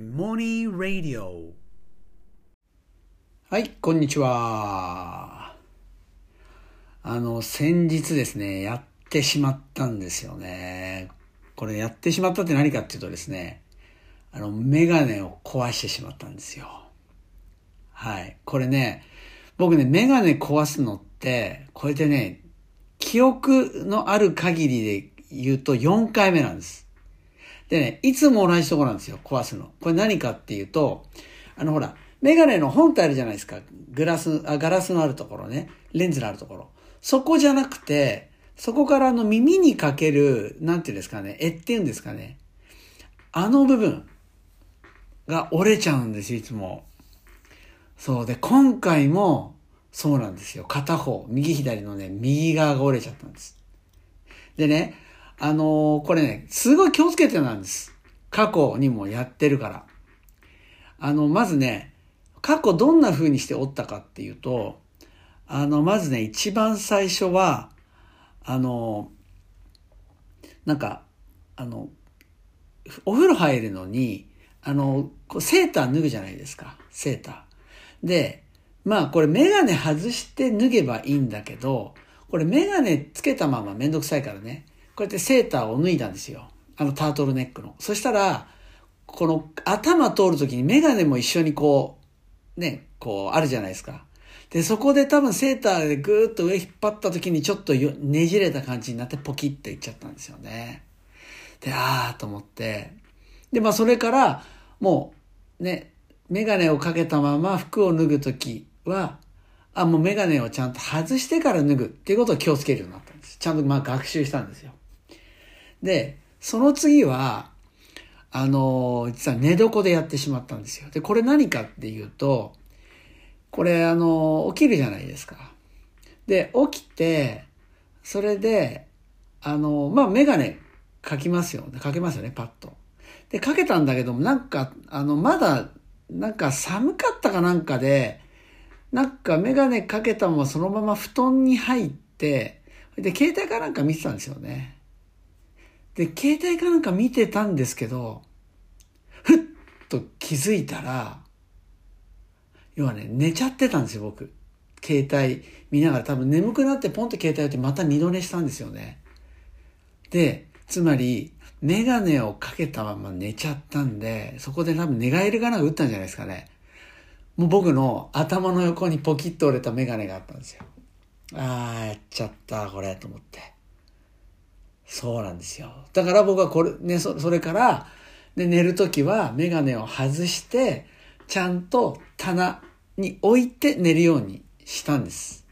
モニーラディオはい、こんにちは。あの、先日ですね、やってしまったんですよね。これやってしまったって何かっていうとですね、あの、メガネを壊してしまったんですよ。はい。これね、僕ね、メガネ壊すのって、これでね、記憶のある限りで言うと4回目なんです。でね、いつも同じとこなんですよ、壊すの。これ何かっていうと、あのほら、メガネの本体あるじゃないですか。グラス、あ、ガラスのあるところね。レンズのあるところ。そこじゃなくて、そこからあの耳にかける、なんていうんですかね、絵っていうんですかね。あの部分が折れちゃうんですよ、いつも。そうで、今回もそうなんですよ。片方、右左のね、右側が折れちゃったんです。でね、あのーこれね、すごい気をつけてなんです。過去にもやってるから。あの、まずね、過去どんな風にして折ったかっていうと、あの、まずね、一番最初は、あの、なんか、あの、お風呂入るのに、あの、こうセーター脱ぐじゃないですか。セーター。で、まあこれメガネ外して脱げばいいんだけど、これメガネつけたままめんどくさいからね、こうやってセーターを脱いだんですよ。あのタートルネックの。そしたら、この頭通るときにメガネも一緒にこう、ね、こうあるじゃないですか。で、そこで多分セーターでぐーっと上引っ張ったときにちょっとねじれた感じになってポキッといっちゃったんですよね。で、あーと思って。で、まあそれから、もうね、メガネをかけたまま服を脱ぐときは、あ、もうメガネをちゃんと外してから脱ぐっていうことを気をつけるようになったんです。ちゃんとまあ学習したんですよ。で、その次は、あの、実は寝床でやってしまったんですよ。で、これ何かっていうと、これあの、起きるじゃないですか。で、起きて、それで、あの、まあ、メガネかきますよ。かけますよね、パッと。で、かけたんだけども、なんか、あの、まだ、なんか寒かったかなんかで、なんかメガネかけたままそのまま布団に入って、で、携帯かなんか見てたんですよね。で、携帯かなんか見てたんですけど、ふっと気づいたら、要はね、寝ちゃってたんですよ、僕。携帯見ながら多分眠くなってポンと携帯打ってまた二度寝したんですよね。で、つまり、メガネをかけたまま寝ちゃったんで、そこで多分寝返りがなんか打ったんじゃないですかね。もう僕の頭の横にポキッと折れたメガネがあったんですよ。あー、やっちゃった、これ、と思って。そうなんですよ。だから僕はこれ、ね、そそれから、で、寝るときはメガネを外して、ちゃんと棚に置いて寝るようにしたんです。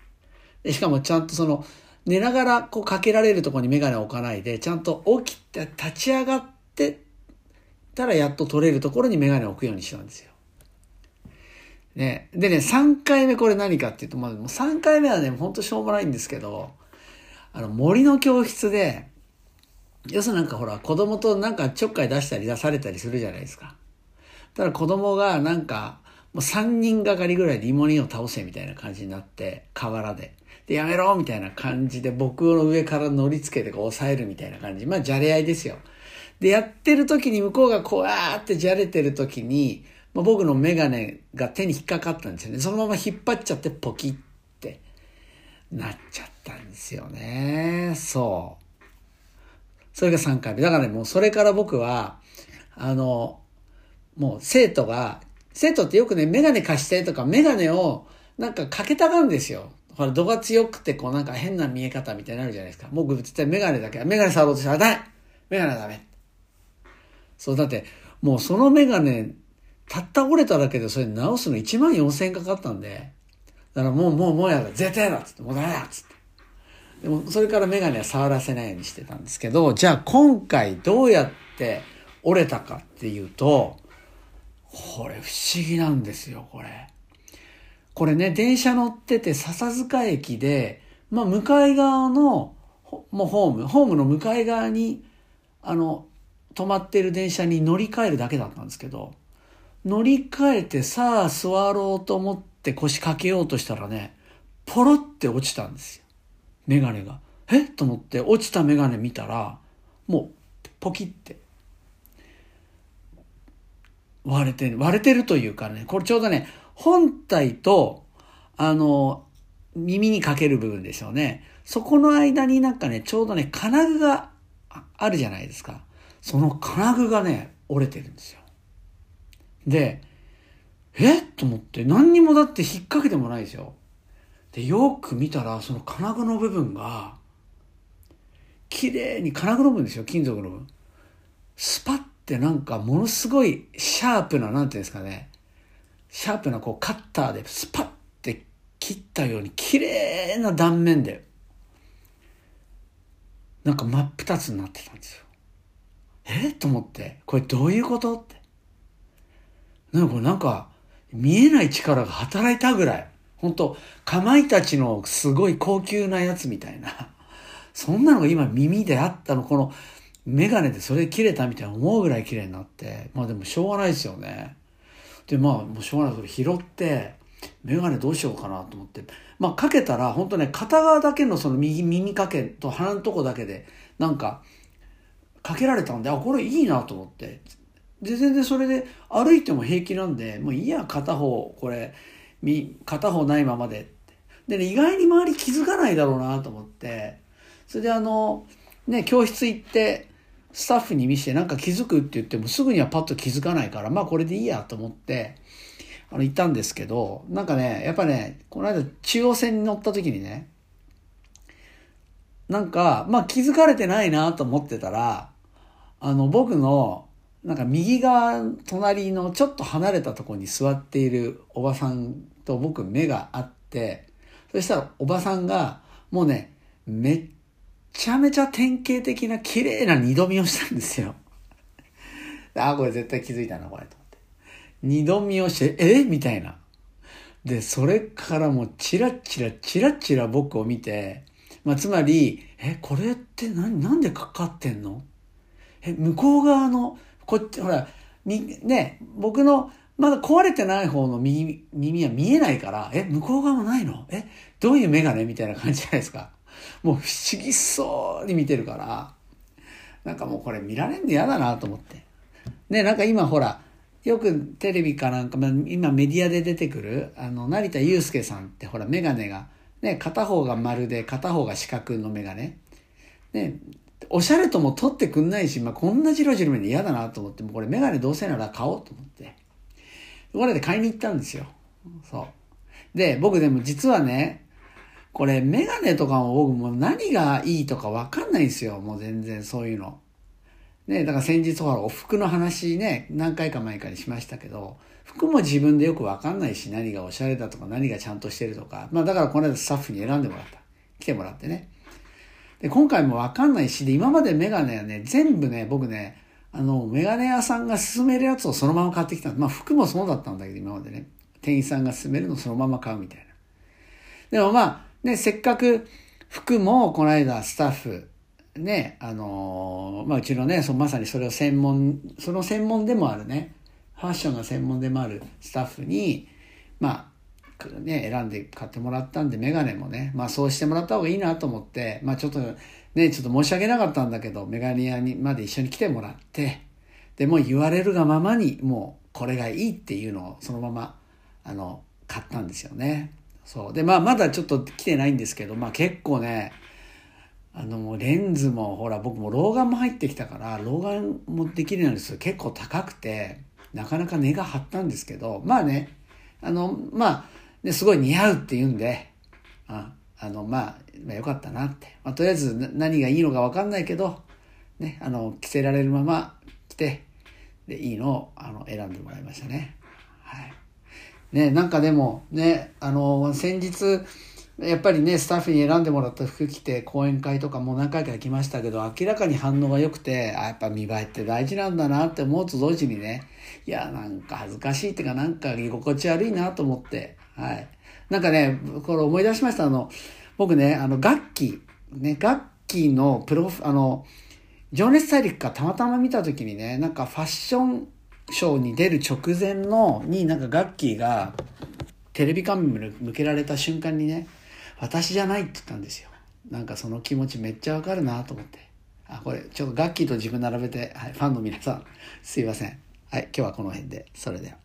でしかもちゃんとその、寝ながらこうかけられるところにメガネを置かないで、ちゃんと起きて立ち上がってたらやっと取れるところにメガネを置くようにしたんですよ。ね。でね、3回目これ何かっていうと、まあ、もう3回目はね、ほんとしょうもないんですけど、あの、森の教室で、要するになんかほら、子供となんかちょっかい出したり出されたりするじゃないですか。ただ子供がなんか、もう3人がかりぐらいで芋煮を倒せみたいな感じになって、河原で。で、やめろみたいな感じで僕の上から乗り付けてこう押さえるみたいな感じ。まあ、じゃれ合いですよ。で、やってる時に向こうがこう、あーってじゃれてる時に、まあ、僕のメガネが手に引っかかったんですよね。そのまま引っ張っちゃってポキってなっちゃったんですよね。そう。それが3回目。だからね、もうそれから僕は、あの、もう生徒が、生徒ってよくね、メガネ貸してとか、メガネをなんかかけたがるんですよ。ほら、度が強くて、こうなんか変な見え方みたいになるじゃないですか。僕絶対メガネだけ、メガネ触ろうとしたらダメメガネはダメそう、だって、もうそのメガネ、たった折れただけでそれ直すの1万4000円かかったんで、だからもう、もう、もうやだ、絶対やだっつって、もうダメだっつって。でも、それからメガネは触らせないようにしてたんですけど、じゃあ今回どうやって折れたかっていうと、これ不思議なんですよ、これ。これね、電車乗ってて笹塚駅で、まあ向かい側の、もうホーム、ホームの向かい側に、あの、止まってる電車に乗り換えるだけだったんですけど、乗り換えてさあ座ろうと思って腰掛けようとしたらね、ポロって落ちたんですよ。メガネが。え？と思って落ちたメガネ見たら、もうポキって。割れてる、割れてるというかね、これちょうどね、本体と、あの、耳にかける部分でしょうね。そこの間になんかね、ちょうどね、金具があるじゃないですか。その金具がね、折れてるんですよ。で、え？と思って、何にもだって引っ掛けてもないですよ。で、よく見たら、その金具の部分が、綺麗に金具の部分ですよ、金属の部分。スパってなんかものすごいシャープな、なんていうんですかね。シャープなこうカッターでスパッて切ったように綺麗な断面で、なんか真っ二つになってたんですよ。え？と思って、これどういうこと？って。なんかなんか、見えない力が働いたぐらい。本当かまいたちのすごい高級なやつみたいな。そんなのが今耳であったの、このメガネでそれ切れたみたいな思うぐらい綺麗になって。まあでもしょうがないですよね。で、まあもうしょうがない。それ拾って、メガネどうしようかなと思って。まあかけたら、本当ね、片側だけのその右耳かけと鼻のとこだけで、なんか、かけられたんで、あ、これいいなと思って。で、全然それで歩いても平気なんで、もういいや、片方、これ、片方ないままで。でね、意外に周り気づかないだろうなと思って、それであの、ね、教室行って、スタッフに見せてなんか気づくって言ってもすぐにはパッと気づかないから、まあこれでいいやと思って、あの、行ったんですけど、なんかね、やっぱね、この間中央線に乗った時にね、なんか、まあ気づかれてないなと思ってたら、あの、僕のなんか右側、隣のちょっと離れたところに座っているおばさんと僕目があって、そしたらおばさんがもうね、めっちゃめちゃ典型的な綺麗な二度見をしたんですよ。あ、これ絶対気づいたな、これ、と思って。二度見をして、えみたいな。で、それからもうチラチラチラチラ僕を見て、まあ、つまり、え、これって何、なんでかかってんの？え、向こう側のこっち、ほら、み、ね、僕の、まだ壊れてない方の耳、耳は見えないから、え、向こう側もないの？え、どういうメガネみたいな感じじゃないですか？もう不思議そうに見てるから、なんかもうこれ見られんの嫌だなと思って。ね、なんか今ほら、よくテレビかなんか、今メディアで出てくる、あの、成田悠介さんってほら、メガネが、ね、片方が丸で片方が四角のメガネ。ね、おしゃれとも取ってくんないし、まあ、こんなジロジロ見るの嫌だなと思って、もうこれメガネどうせなら買おうと思って。これで買いに行ったんですよ。そう。で、僕でも実はね、これメガネとかも僕も何がいいとかわかんないんですよ。もう全然そういうの。ね、だから先日ほら、お服の話ね、何回か前かにしましたけど、服も自分でよくわかんないし、何がおしゃれだとか、何がちゃんとしてるとか。まあだからこの間スタッフに選んでもらった。来てもらってね。で、今回もわかんないし、で、今までメガネはね、全部ね、僕ね、あの、メガネ屋さんが勧めるやつをそのまま買ってきた。まあ、服もそうだったんだけど、今までね。店員さんが勧めるのをそのまま買うみたいな。でもまあ、ね、せっかく服もこの間スタッフ、ね、あのー、まあ、うちのね、そまさにそれを専門、その専門でもあるね、ファッションが専門でもあるスタッフに、まあ、ね、選んで買ってもらったんで、メガネもね、まあそうしてもらった方がいいなと思って、まあちょっとね、ちょっと申し訳なかったんだけど、メガネ屋にまで一緒に来てもらって、で、も言われるがままに、もうこれがいいっていうのをそのまま、あの、買ったんですよね。そう。で、まあまだちょっと来てないんですけど、まあ結構ね、あの、レンズも、ほら、僕も老眼も入ってきたから、老眼もできるようにする結構高くて、なかなか値が張ったんですけど、まあね、あの、まあ、ですごい似合うって言うんで、ああの、まあ、まあ、よかったなって。まあ、とりあえず何がいいのかわかんないけど、ね、あの、着せられるまま着て、で、いいのを、あの、選んでもらいましたね。はい。ね、なんかでも、ね、あの、先日、やっぱりね、スタッフに選んでもらった服着て、講演会とかも何回か行きましたけど、明らかに反応が良くて、あ、やっぱ見栄えって大事なんだなって思うと同時にね、いや、なんか恥ずかしいっていうか、なんか居心地悪いなと思って、はい。なんかね、これ思い出しました。あの、僕ね、あの、楽器、ね、楽器のプロ、あの、情熱大陸かたまたま見た時にね、なんかファッションショーに出る直前の、になんか楽器がテレビカメラ向けられた瞬間にね、私じゃないって言ったんですよ。なんかその気持ちめっちゃわかるなと思って。あ、これ、ちょっと楽器と自分並べて、はい、ファンの皆さん、すいません。はい、今日はこの辺で。それでは。